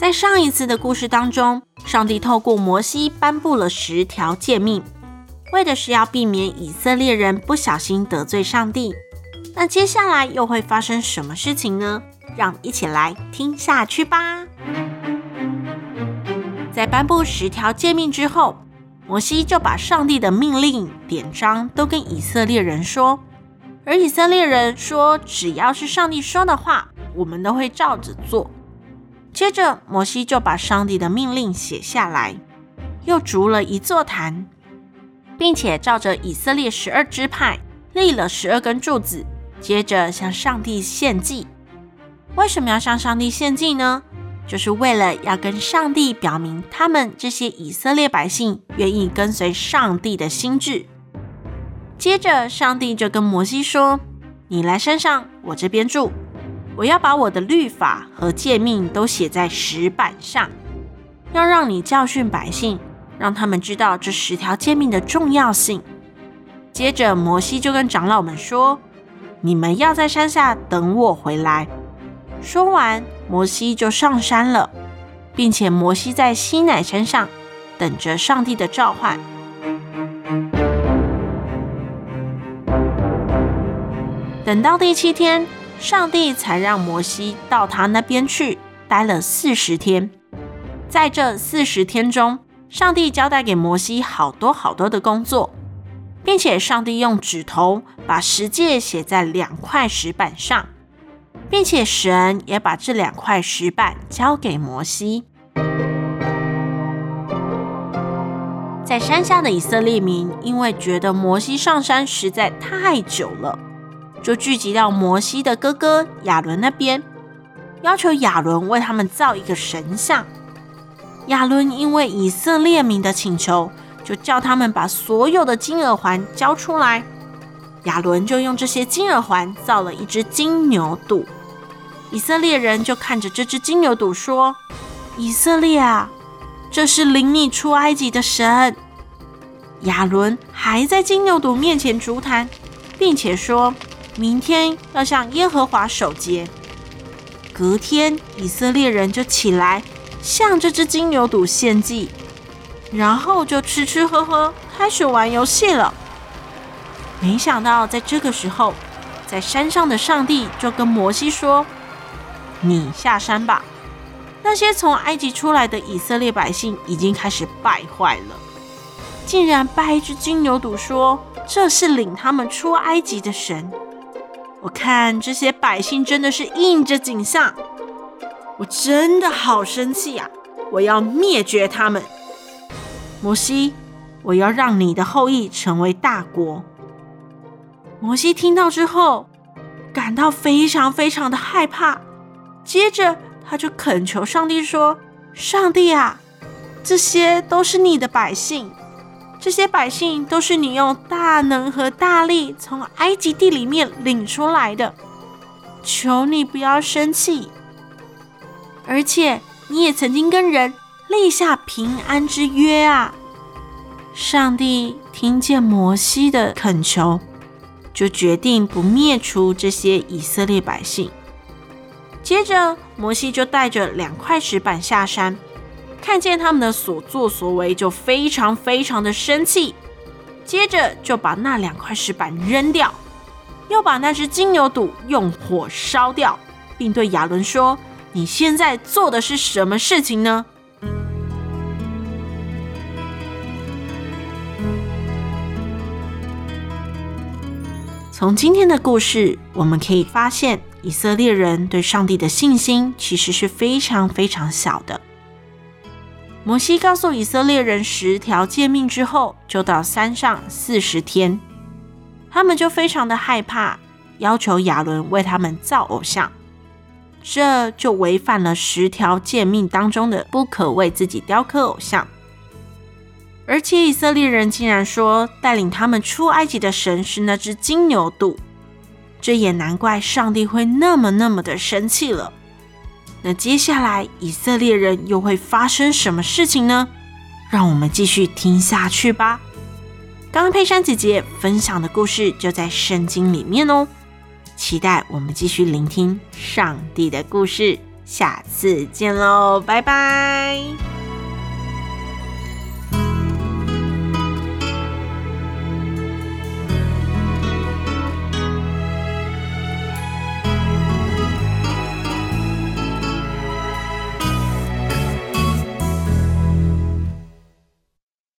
在上一次的故事当中，上帝透过摩西颁布了十条诫命，为的是要避免以色列人不小心得罪上帝。那接下来又会发生什么事情呢？让我们一起来听下去吧。在颁布十条诫命之后，摩西就把上帝的命令典章都跟以色列人说，而以色列人说，只要是上帝说的话，我们都会照着做。接着，摩西就把上帝的命令写下来，又筑了一座坛，并且照着以色列十二支派立了十二根柱子，接着向上帝献祭。为什么要向上帝献祭呢？就是为了要跟上帝表明，他们这些以色列百姓愿意跟随上帝的心志。接着，上帝就跟摩西说：“你来山上，我这边住。”我要把我的律法和诫命都写在石板上，要让你教训百姓，让他们知道这十条诫命的重要性。接着，摩西就跟长老们说：“你们要在山下等我回来。”说完，摩西就上山了，并且摩西在西乃山上等着上帝的召唤。等到第七天。上帝才让摩西到他那边去，待了四十天。在这四十天中，上帝交代给摩西好多好多的工作，并且上帝用指头把十诫写在两块石板上，并且神也把这两块石板交给摩西。在山下的以色列民，因为觉得摩西上山实在太久了。就聚集到摩西的哥哥亚伦那边，要求亚伦为他们造一个神像。亚伦因为以色列民的请求，就叫他们把所有的金耳环交出来。亚伦就用这些金耳环造了一只金牛犊。以色列人就看着这只金牛犊说：“以色列啊，这是领你出埃及的神。”亚伦还在金牛犊面前筑坛，并且说。明天要向耶和华守节。隔天，以色列人就起来向这只金牛犊献祭，然后就吃吃喝喝，开始玩游戏了。没想到，在这个时候，在山上的上帝就跟摩西说：“你下山吧。”那些从埃及出来的以色列百姓已经开始败坏了，竟然拜一只金牛犊，说这是领他们出埃及的神。我看这些百姓真的是应着景象，我真的好生气呀！我要灭绝他们。摩西，我要让你的后裔成为大国。摩西听到之后，感到非常非常的害怕。接着，他就恳求上帝说：“上帝啊，这些都是你的百姓。”这些百姓都是你用大能和大力从埃及地里面领出来的，求你不要生气。而且你也曾经跟人立下平安之约啊！上帝听见摩西的恳求，就决定不灭除这些以色列百姓。接着，摩西就带着两块石板下山。看见他们的所作所为，就非常非常的生气，接着就把那两块石板扔掉，又把那只金牛犊用火烧掉，并对亚伦说：“你现在做的是什么事情呢？”从今天的故事，我们可以发现，以色列人对上帝的信心其实是非常非常小的。摩西告诉以色列人十条诫命之后，就到山上四十天，他们就非常的害怕，要求亚伦为他们造偶像，这就违反了十条诫命当中的不可为自己雕刻偶像。而且以色列人竟然说带领他们出埃及的神是那只金牛犊，这也难怪上帝会那么那么的生气了。那接下来以色列人又会发生什么事情呢？让我们继续听下去吧。刚刚佩珊姐姐分享的故事就在圣经里面哦，期待我们继续聆听上帝的故事。下次见喽，拜拜。